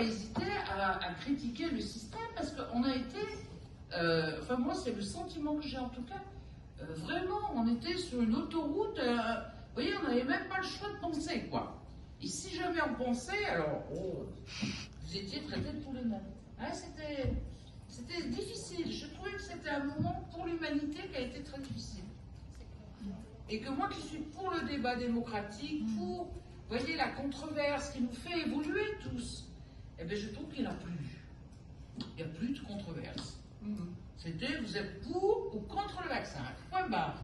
pas hésité à, à critiquer le système parce qu'on a été, euh, enfin moi c'est le sentiment que j'ai en tout cas, euh, vraiment on était sur une autoroute, euh, vous voyez on n'avait même pas le choix de penser quoi. Et si jamais on pensait, alors oh, vous étiez traités de tous les mêmes. Hein, c'était, c'était difficile, je trouvais que c'était un moment pour l'humanité qui a été très difficile. Et que moi qui suis pour le débat démocratique, pour, vous voyez, la controverse qui nous fait évoluer tous, eh bien je trouve qu'il n'y en a plus. Il n'y a plus de controverse. C'était, vous êtes pour ou contre le vaccin? Point barre.